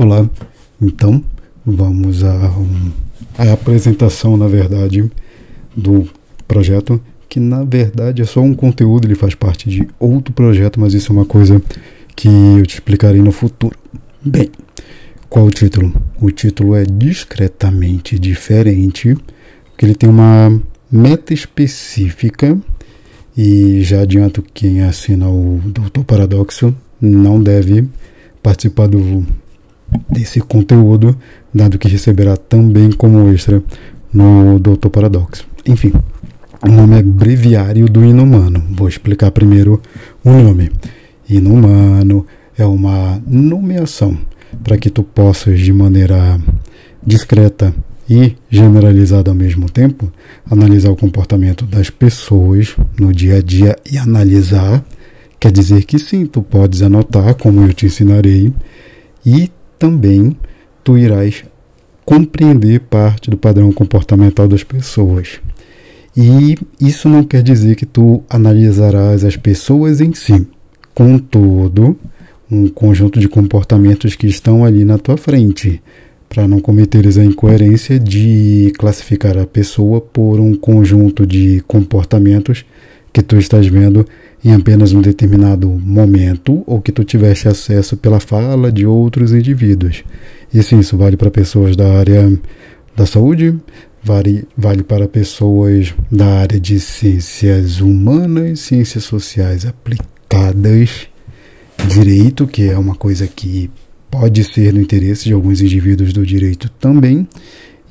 Olá, então vamos à, à apresentação, na verdade, do projeto, que na verdade é só um conteúdo, ele faz parte de outro projeto, mas isso é uma coisa que eu te explicarei no futuro. Bem, qual o título? O título é discretamente diferente, porque ele tem uma meta específica e já adianto quem assina o Doutor Paradoxo não deve participar do desse conteúdo, dado que receberá também como extra no Doutor Paradoxo. Enfim, o nome é Breviário do Inumano. Vou explicar primeiro o nome. Inumano é uma nomeação para que tu possas, de maneira discreta e generalizada ao mesmo tempo, analisar o comportamento das pessoas no dia a dia e analisar. Quer dizer que sim, tu podes anotar, como eu te ensinarei, e também tu irás compreender parte do padrão comportamental das pessoas. E isso não quer dizer que tu analisarás as pessoas em si. Contudo, um conjunto de comportamentos que estão ali na tua frente, para não cometeres a incoerência de classificar a pessoa por um conjunto de comportamentos que tu estás vendo em apenas um determinado momento ou que tu tiveste acesso pela fala de outros indivíduos. Isso, isso vale para pessoas da área da saúde, vale, vale para pessoas da área de ciências humanas, ciências sociais aplicadas, direito, que é uma coisa que pode ser no interesse de alguns indivíduos do direito também.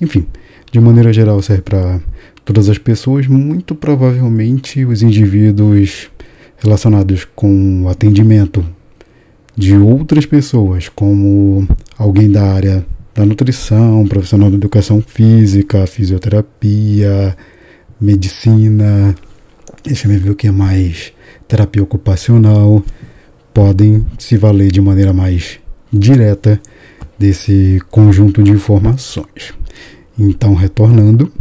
Enfim, de maneira geral serve para todas as pessoas, muito provavelmente os indivíduos relacionados com atendimento de outras pessoas, como alguém da área da nutrição, profissional da educação física, fisioterapia, medicina, deixa eu ver o que é mais, terapia ocupacional, podem se valer de maneira mais direta desse conjunto de informações. Então, retornando,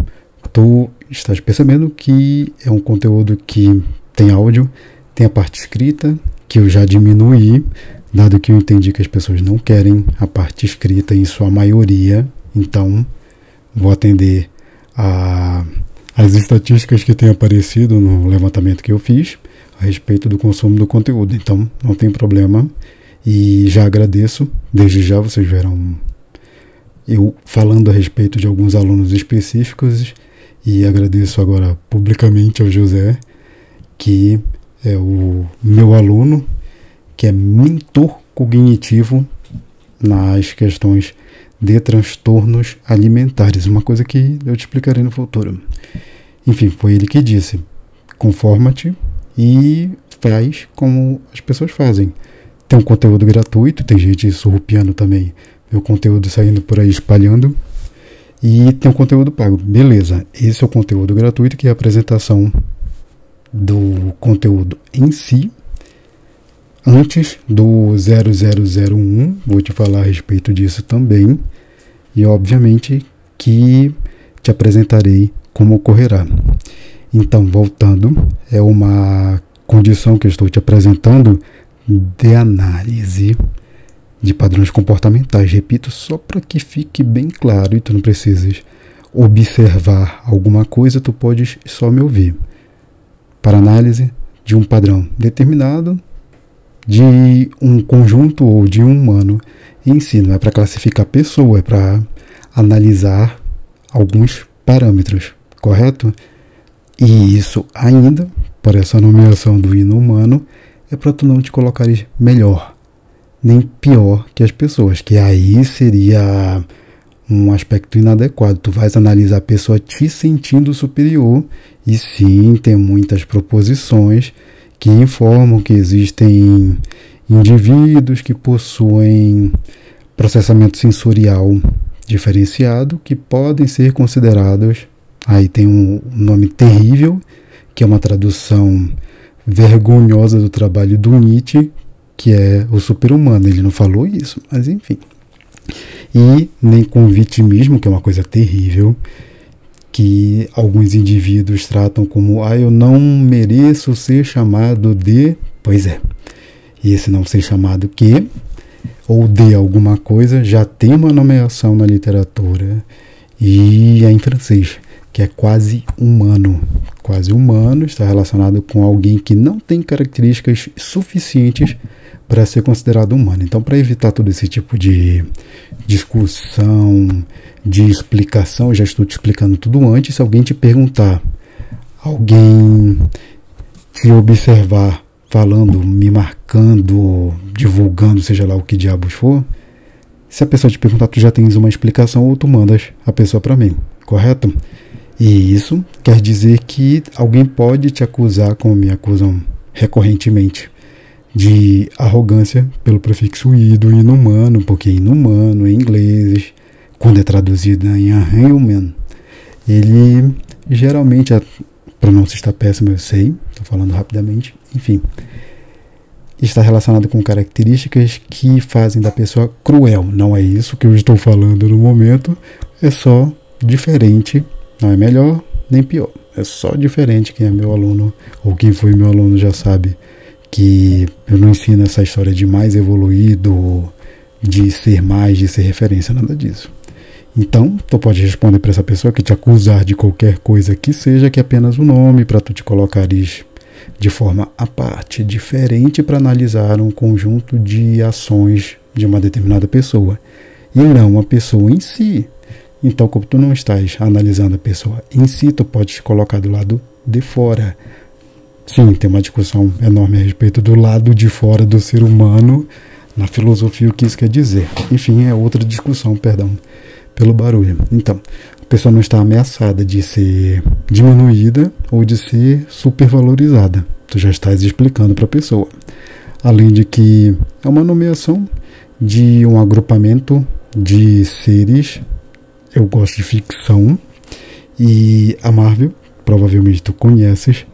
tu estás percebendo que é um conteúdo que tem áudio, tem a parte escrita, que eu já diminuí, dado que eu entendi que as pessoas não querem a parte escrita em sua maioria. Então, vou atender a, as estatísticas que têm aparecido no levantamento que eu fiz a respeito do consumo do conteúdo. Então, não tem problema. E já agradeço, desde já vocês verão eu falando a respeito de alguns alunos específicos e agradeço agora publicamente ao José, que é o meu aluno, que é mentor cognitivo nas questões de transtornos alimentares, uma coisa que eu te explicarei no futuro. Enfim, foi ele que disse: conforma-te e faz como as pessoas fazem. Tem um conteúdo gratuito, tem gente surrupiando também, meu conteúdo saindo por aí espalhando. E tem um conteúdo pago. Beleza, esse é o conteúdo gratuito, que é a apresentação do conteúdo em si. Antes do 0001, vou te falar a respeito disso também. E obviamente que te apresentarei como ocorrerá. Então, voltando, é uma condição que eu estou te apresentando de análise de padrões comportamentais. Repito, só para que fique bem claro e tu não precisas observar alguma coisa, tu podes só me ouvir para análise de um padrão determinado de um conjunto ou de um humano em si. Não é para classificar pessoa, é para analisar alguns parâmetros, correto? E isso ainda, por essa nomeação do hino humano, é para tu não te colocares melhor, nem pior que as pessoas, que aí seria um aspecto inadequado. Tu vais analisar a pessoa te sentindo superior e sim tem muitas proposições que informam que existem indivíduos que possuem processamento sensorial diferenciado que podem ser considerados. Aí tem um nome terrível, que é uma tradução vergonhosa do trabalho do Nietzsche, que é o super-humano. Ele não falou isso, mas enfim e nem com vitimismo, que é uma coisa terrível, que alguns indivíduos tratam como ah, eu não mereço ser chamado de. Pois é. E esse não ser chamado que ou de alguma coisa já tem uma nomeação na literatura e é em francês, que é quase humano. Quase humano está relacionado com alguém que não tem características suficientes para ser considerado humano. Então, para evitar todo esse tipo de discussão, de explicação, já estou te explicando tudo antes. Se alguém te perguntar, alguém te observar falando, me marcando, divulgando, seja lá o que diabos for, se a pessoa te perguntar, tu já tens uma explicação ou tu mandas a pessoa para mim, correto? E isso quer dizer que alguém pode te acusar, como me acusam recorrentemente, de arrogância pelo prefixo i do inumano, porque inumano em inglês, quando é traduzido em human, ele geralmente, a pronúncia está péssima, eu sei, estou falando rapidamente, enfim, está relacionado com características que fazem da pessoa cruel. Não é isso que eu estou falando no momento, é só diferente, não é melhor nem pior, é só diferente. Quem é meu aluno ou quem foi meu aluno já sabe que eu não ensino essa história de mais evoluído, de ser mais, de ser referência, nada disso. Então, tu pode responder para essa pessoa que te acusar de qualquer coisa que seja que é apenas o um nome para tu te colocares de forma à parte, diferente para analisar um conjunto de ações de uma determinada pessoa e não a pessoa em si. Então, como tu não estás analisando a pessoa em si, tu pode colocar do lado de fora, Sim, tem uma discussão enorme a respeito do lado de fora do ser humano na filosofia, o que isso quer dizer. Enfim, é outra discussão, perdão, pelo barulho. Então, a pessoa não está ameaçada de ser diminuída ou de ser supervalorizada. Tu já estás explicando para a pessoa. Além de que é uma nomeação de um agrupamento de seres, eu gosto de ficção, e a Marvel, provavelmente tu conheces,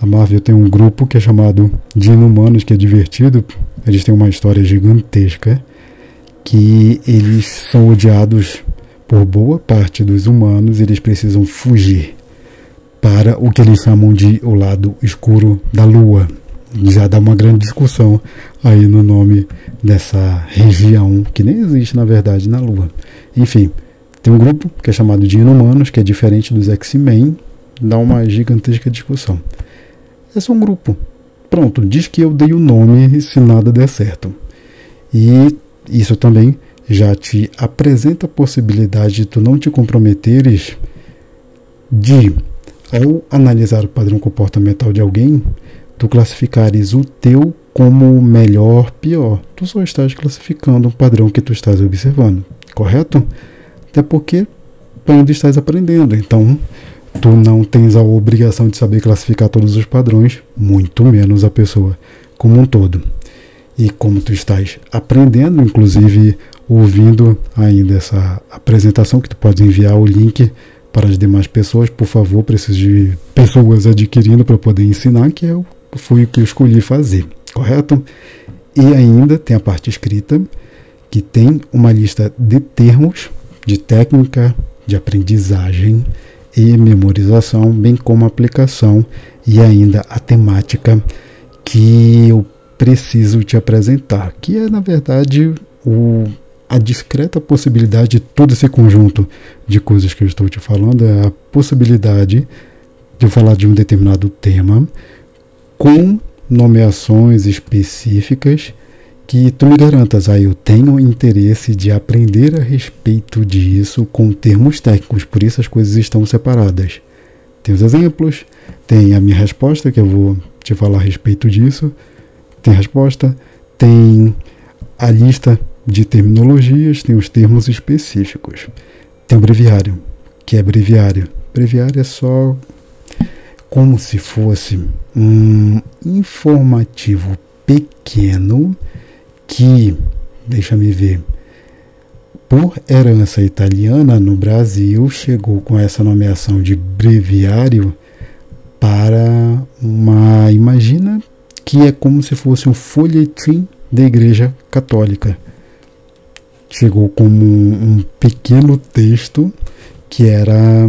a Marvel tem um grupo que é chamado de Inumanos, que é divertido. Eles têm uma história gigantesca que eles são odiados por boa parte dos humanos eles precisam fugir para o que eles chamam de o lado escuro da lua. Já dá uma grande discussão aí no nome dessa região que nem existe na verdade na lua. Enfim, tem um grupo que é chamado de Inumanos, que é diferente dos X-Men, dá uma gigantesca discussão. É só um grupo. Pronto, diz que eu dei o nome se nada der certo. E isso também já te apresenta a possibilidade de tu não te comprometeres de, ao analisar o padrão comportamental de alguém, tu classificares o teu como melhor, pior. Tu só estás classificando um padrão que tu estás observando, correto? Até porque tu ainda estás aprendendo. Então, tu não tens a obrigação de saber classificar todos os padrões, muito menos a pessoa como um todo. E como tu estás aprendendo, inclusive ouvindo ainda essa apresentação, que tu pode enviar o link para as demais pessoas, por favor, preciso de pessoas adquirindo para poder ensinar, que eu, foi o que eu escolhi fazer, correto? E ainda tem a parte escrita, que tem uma lista de termos, de técnica, de aprendizagem, e memorização, bem como aplicação e ainda a temática que eu preciso te apresentar, que é na verdade o, a discreta possibilidade de todo esse conjunto de coisas que eu estou te falando, é a possibilidade de falar de um determinado tema com nomeações específicas que tu me garantas, ah, eu tenho interesse de aprender a respeito disso com termos técnicos, por isso as coisas estão separadas. Tem os exemplos, tem a minha resposta, que eu vou te falar a respeito disso, tem resposta, tem a lista de terminologias, tem os termos específicos. Tem o breviário, que é breviário. Breviário é só como se fosse um informativo pequeno que, deixa-me ver, por herança italiana no Brasil, chegou com essa nomeação de breviário para uma. Imagina que é como se fosse um folhetim da Igreja Católica. Chegou como um, um pequeno texto que era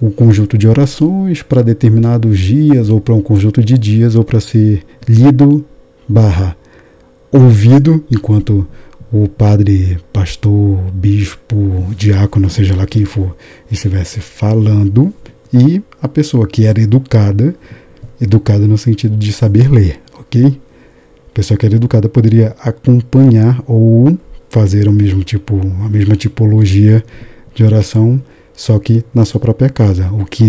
o conjunto de orações para determinados dias, ou para um conjunto de dias, ou para ser lido barra ouvido enquanto o padre, pastor, bispo, diácono, seja lá quem for, estivesse falando e a pessoa que era educada, educada no sentido de saber ler, ok? A pessoa que era educada poderia acompanhar ou fazer o mesmo tipo, a mesma tipologia de oração, só que na sua própria casa, o que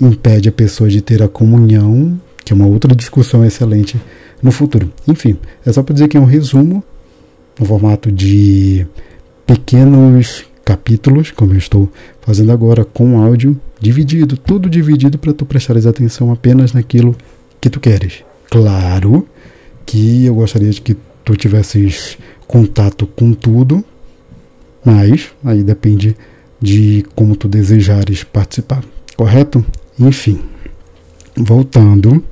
impede a pessoa de ter a comunhão, que é uma outra discussão excelente no futuro. Enfim, é só para dizer que é um resumo no formato de pequenos capítulos, como eu estou fazendo agora, com áudio dividido, tudo dividido para tu prestares atenção apenas naquilo que tu queres. Claro que eu gostaria de que tu tivesses contato com tudo, mas aí depende de como tu desejares participar, correto? Enfim, voltando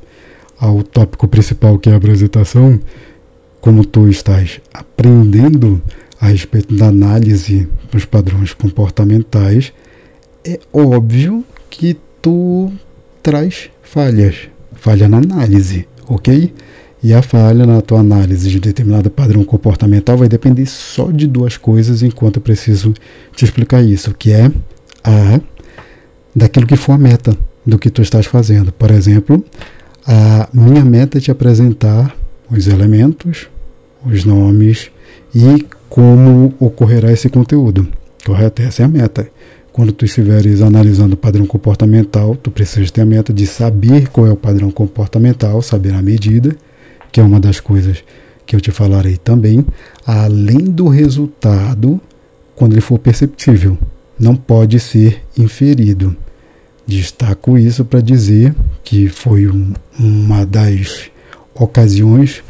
ao tópico principal que é a apresentação, como tu estás aprendendo a respeito da análise dos padrões comportamentais, é óbvio que tu traz falhas, falha na análise, ok? E a falha na tua análise de determinado padrão comportamental vai depender só de duas coisas, enquanto eu preciso te explicar isso, que é a daquilo que for a meta do que tu estás fazendo. Por exemplo, a minha meta é te apresentar os elementos, os nomes e como ocorrerá esse conteúdo. Correto? Essa é a meta. Quando tu estiveres analisando o padrão comportamental, tu precisas ter a meta de saber qual é o padrão comportamental, saber a medida que é uma das coisas que eu te falarei também, além do resultado, quando ele for perceptível, não pode ser inferido. Destaco isso para dizer que foi um, uma das ocasiões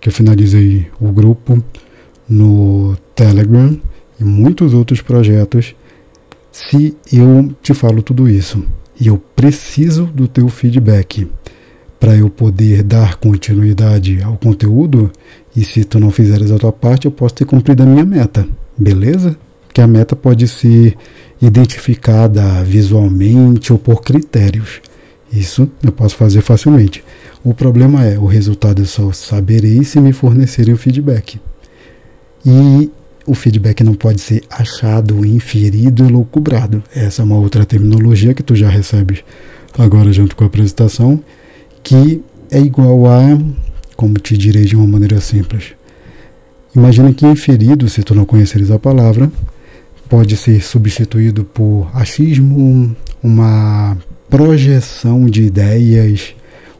que eu finalizei o grupo no Telegram e muitos outros projetos. Se eu te falo tudo isso e eu preciso do teu feedback, para eu poder dar continuidade ao conteúdo. E se tu não fizeres a tua parte, eu posso ter cumprido a minha meta, beleza? Que a meta pode ser identificada visualmente ou por critérios. Isso eu posso fazer facilmente. O problema é, o resultado eu só saberei se me fornecerem o feedback. E o feedback não pode ser achado, inferido e loucubrado. Essa é uma outra terminologia que tu já recebes agora junto com a apresentação que é igual a, como te direi de uma maneira simples. Imagina que inferido, se tu não conheceres a palavra, pode ser substituído por achismo, uma projeção de ideias,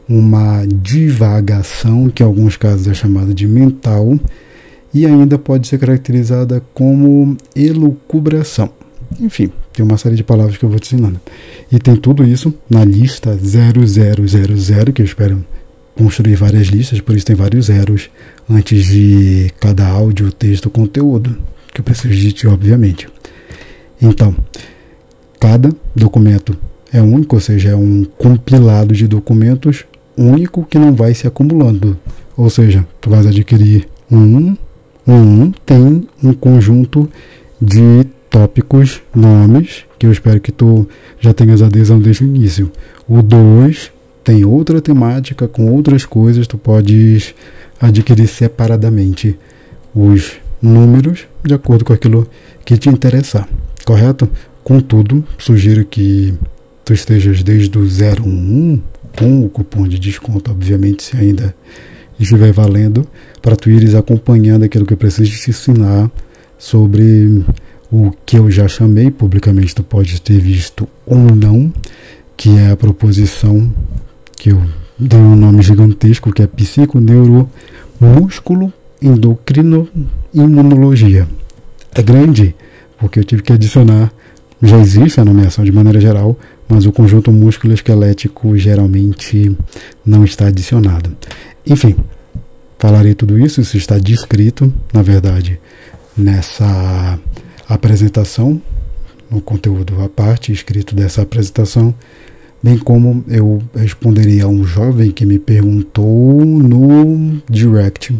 uma divagação, que em alguns casos é chamada de mental, e ainda pode ser caracterizada como elucubração. Enfim, tem uma série de palavras que eu vou te ensinando. E tem tudo isso na lista 0000, que eu espero construir várias listas, por isso tem vários zeros antes de cada áudio, texto, conteúdo, que eu preciso de ti, obviamente. Então, cada documento é único, ou seja, é um compilado de documentos único que não vai se acumulando. Ou seja, tu vais adquirir um, um tem um conjunto de tópicos, nomes, que eu espero que tu já tenhas adesão desde o início. O 2 tem outra temática com outras coisas, tu podes adquirir separadamente os números de acordo com aquilo que te interessar, correto? Contudo, sugiro que tu estejas desde o 01 com o cupom de desconto, obviamente, se ainda estiver valendo, para tu ires acompanhando aquilo que eu preciso te ensinar sobre o que eu já chamei publicamente, tu pode ter visto ou não, que é a proposição que eu dei um nome gigantesco, que é psiconeuromusculo endocrino imunologia. É grande, porque eu tive que adicionar, já existe a nomeação de maneira geral, mas o conjunto músculo esquelético geralmente não está adicionado. Enfim, falarei tudo isso, isso está descrito, na verdade, nessa apresentação, no conteúdo à parte escrito dessa apresentação, bem como eu responderia a um jovem que me perguntou no direct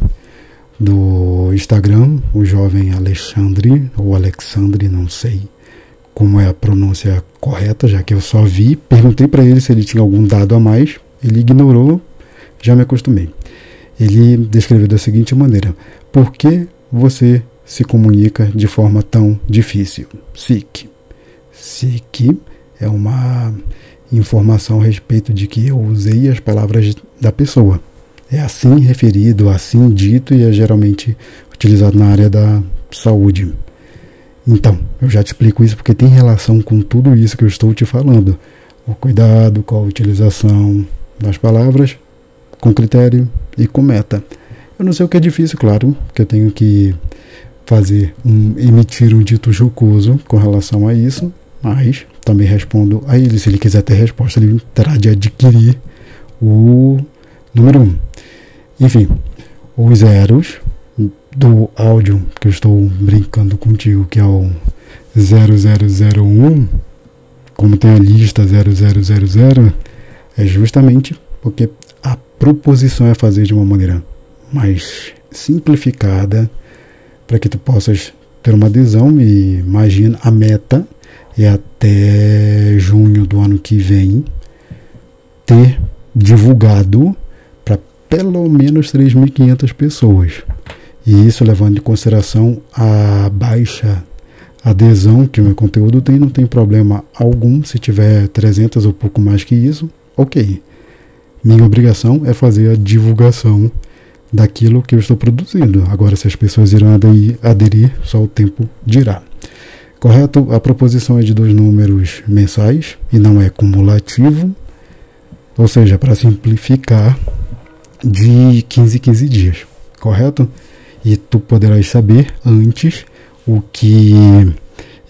do Instagram, o jovem Alexandre, ou Alexandre, não sei como é a pronúncia correta, já que eu só vi, perguntei para ele se ele tinha algum dado a mais, ele ignorou, já me acostumei. Ele descreveu da seguinte maneira: Por que você se comunica de forma tão difícil. SIC. SIC é uma informação a respeito de que eu usei as palavras da pessoa. É assim referido, assim dito e é geralmente utilizado na área da saúde. Então, eu já te explico isso porque tem relação com tudo isso que eu estou te falando. O cuidado com a utilização das palavras, com critério e com meta. Eu não sei o que é difícil, claro, que eu tenho que fazer um, emitir um dito jocoso com relação a isso, mas também respondo a ele. Se ele quiser ter resposta, ele terá de adquirir o número 1. Um. Enfim, os zeros do áudio que eu estou brincando contigo, que é o 0001, como tem a lista 0000, é justamente porque a proposição é fazer de uma maneira mais simplificada para que tu possas ter uma adesão e imagina a meta é até junho do ano que vem ter divulgado pelo menos 3.500 pessoas. E isso levando em consideração a baixa adesão que o meu conteúdo tem, não tem problema algum. Se tiver 300 ou pouco mais que isso, ok. Minha obrigação é fazer a divulgação daquilo que eu estou produzindo. Agora, se as pessoas irão aderir, só o tempo dirá. Correto? A proposição é de dois números mensais e não é cumulativo, ou seja, para simplificar, de 15 em 15 dias. Correto? e tu poderás saber antes o que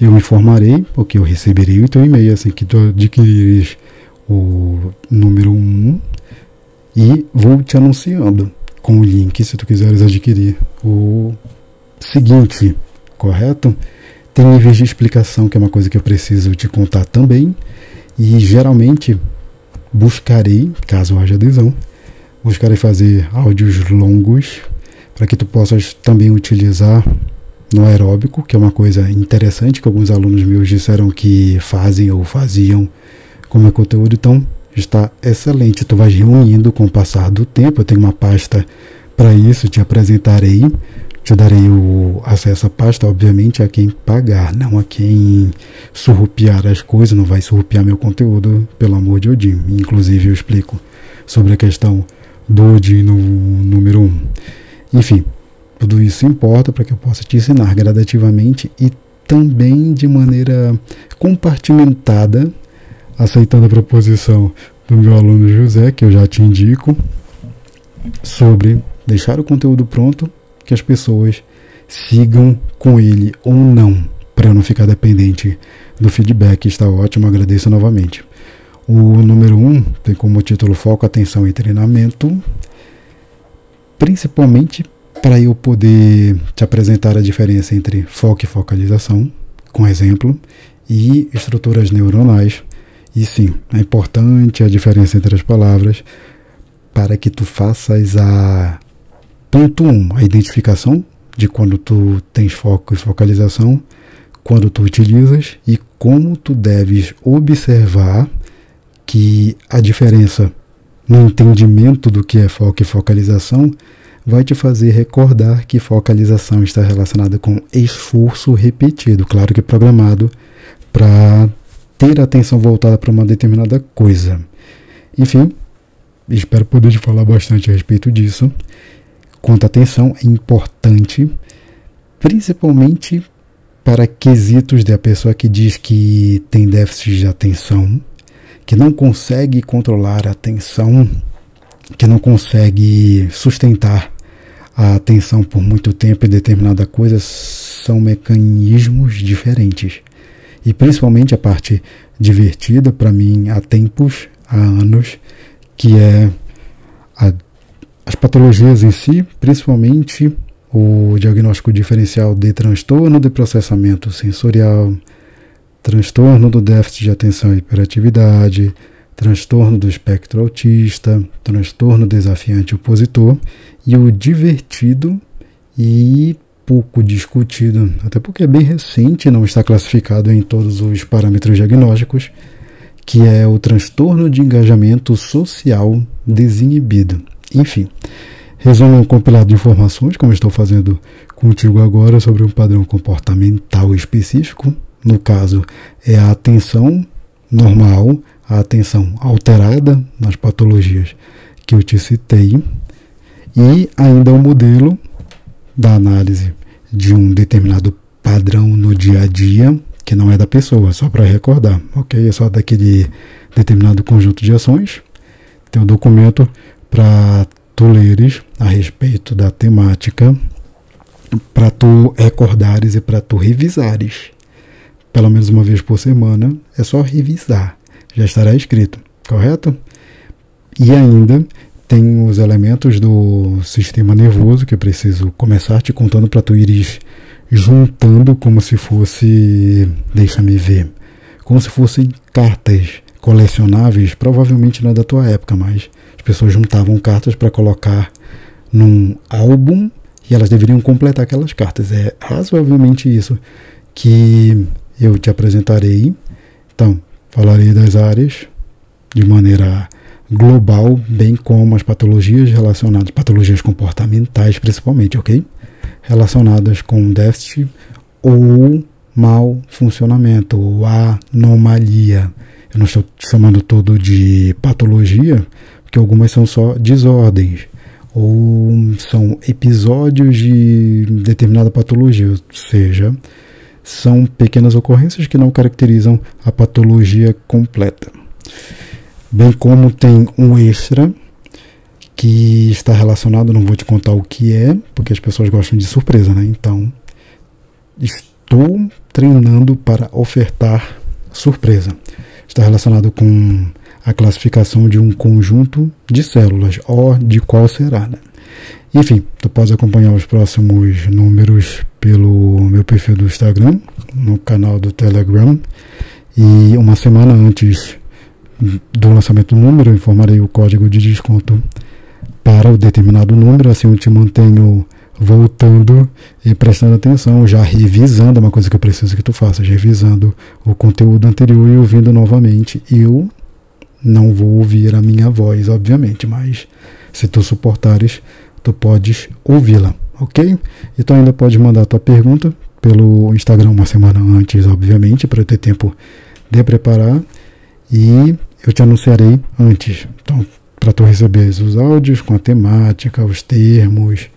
eu informarei, o que eu receberei o teu e-mail assim que tu adquirires o número 1 e vou te anunciando com o link se tu quiseres adquirir o seguinte, correto? Tem níveis de explicação que é uma coisa que eu preciso te contar também e geralmente buscarei, caso haja adesão, buscarei fazer áudios longos para que tu possas também utilizar no aeróbico, que é uma coisa interessante que alguns alunos meus disseram que fazem ou faziam como é conteúdo, então está excelente. Tu vais reunindo com o passar do tempo. Eu tenho uma pasta para isso, te apresentarei, te darei o acesso à pasta, obviamente, a quem pagar, não a quem surrupiar as coisas, não vai surrupiar meu conteúdo, pelo amor de Odin. Inclusive, eu explico sobre a questão Odin no número 1. Um. Enfim, tudo isso importa para que eu possa te ensinar gradativamente e também de maneira compartimentada, aceitando a proposição do meu aluno José, que eu já te indico, sobre deixar o conteúdo pronto, que as pessoas sigam com ele ou não, para não ficar dependente do feedback. Está ótimo, agradeço novamente. O número 1 um tem como título Foco, Atenção e Treinamento principalmente para eu poder te apresentar a diferença entre foco e focalização, com exemplo, e estruturas neuronais. E sim, é importante a diferença entre as palavras para que tu faças a ponto 1, um, a identificação de quando tu tens foco e focalização, quando tu utilizas e como tu deves observar que a diferença no entendimento do que é foco e focalização, vai te fazer recordar que focalização está relacionada com esforço repetido, claro que programado para ter atenção voltada para uma determinada coisa. Enfim, espero poder te falar bastante a respeito disso. Quanto à atenção, é importante, principalmente para quesitos da pessoa que diz que tem déficit de atenção que não consegue controlar a atenção, que não consegue sustentar a atenção por muito tempo em determinada coisa, são mecanismos diferentes. E principalmente a parte divertida para mim há tempos, há anos, que é a, as patologias em si, principalmente o diagnóstico diferencial de transtorno de processamento sensorial, transtorno do déficit de atenção e hiperatividade, transtorno do espectro autista, transtorno desafiante opositor e o divertido e pouco discutido, até porque é bem recente, não está classificado em todos os parâmetros diagnósticos, que é o transtorno de engajamento social desinibido. Enfim, resumo um compilado de informações, como estou fazendo contigo agora sobre um padrão comportamental específico. No caso, é a atenção normal, a atenção alterada nas patologias que eu te citei, e ainda o um modelo da análise de um determinado padrão no dia a dia, que não é da pessoa, só para recordar, ok? É só daquele determinado conjunto de ações. Tem um documento para tu leres a respeito da temática, para tu recordares e para tu revisares. Pelo menos uma vez por semana, é só revisar. Já estará escrito, correto? E ainda tem os elementos do sistema nervoso que eu preciso começar te contando para tu ires juntando como se fosse, deixa-me ver, como se fossem cartas colecionáveis, provavelmente não é da tua época, mas as pessoas juntavam cartas para colocar num álbum e elas deveriam completar aquelas cartas. É razoavelmente isso que eu te apresentarei. Então, falarei das áreas de maneira global, bem como as patologias relacionadas, patologias comportamentais principalmente, ok? Relacionadas com déficit ou mau funcionamento ou anomalia. Eu não estou chamando todo de patologia, porque algumas são só desordens ou são episódios de determinada patologia, ou seja, são pequenas ocorrências que não caracterizam a patologia completa bem como tem um extra que está relacionado, não vou te contar o que é, porque as pessoas gostam de surpresa, né? Então, estou treinando para ofertar surpresa. Está relacionado com a classificação de um conjunto de células, ou de qual será, né? Enfim, tu pode acompanhar os próximos números pelo meu perfil do Instagram, no canal do Telegram. E uma semana antes do lançamento do número, eu informarei o código de desconto para o determinado número, assim eu te mantenho voltando e prestando atenção, já revisando, é uma coisa que eu preciso que tu faças, revisando o conteúdo anterior e ouvindo novamente. Eu não vou ouvir a minha voz, obviamente, mas se tu suportares, tu podes ouvi-la, ok? E tu ainda pode mandar tua pergunta pelo Instagram uma semana antes, obviamente, para ter tempo de preparar. E eu te anunciarei antes. Então, para tu receber os áudios com a temática, os termos,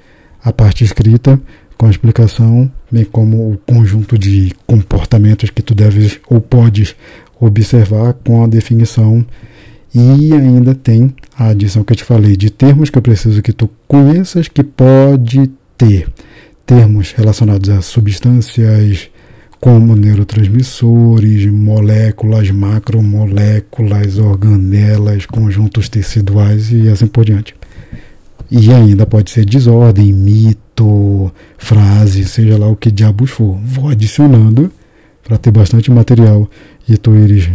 a parte escrita com a explicação, bem como o conjunto de comportamentos que tu deves ou podes observar com a definição. E ainda tem a adição que eu te falei de termos que eu preciso que tu conheças que pode ter. Termos relacionados a substâncias, como neurotransmissores, moléculas, macromoléculas, organelas, conjuntos teciduais e assim por diante. E ainda pode ser desordem, mito, frase, seja lá o que diabos for. Vou adicionando para ter bastante material e tu ires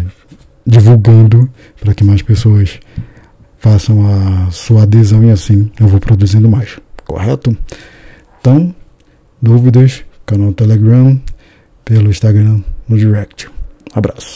divulgando para que mais pessoas façam a sua adesão e assim eu vou produzindo mais. Correto? Então, dúvidas, canal Telegram, pelo Instagram no direct. Abraço.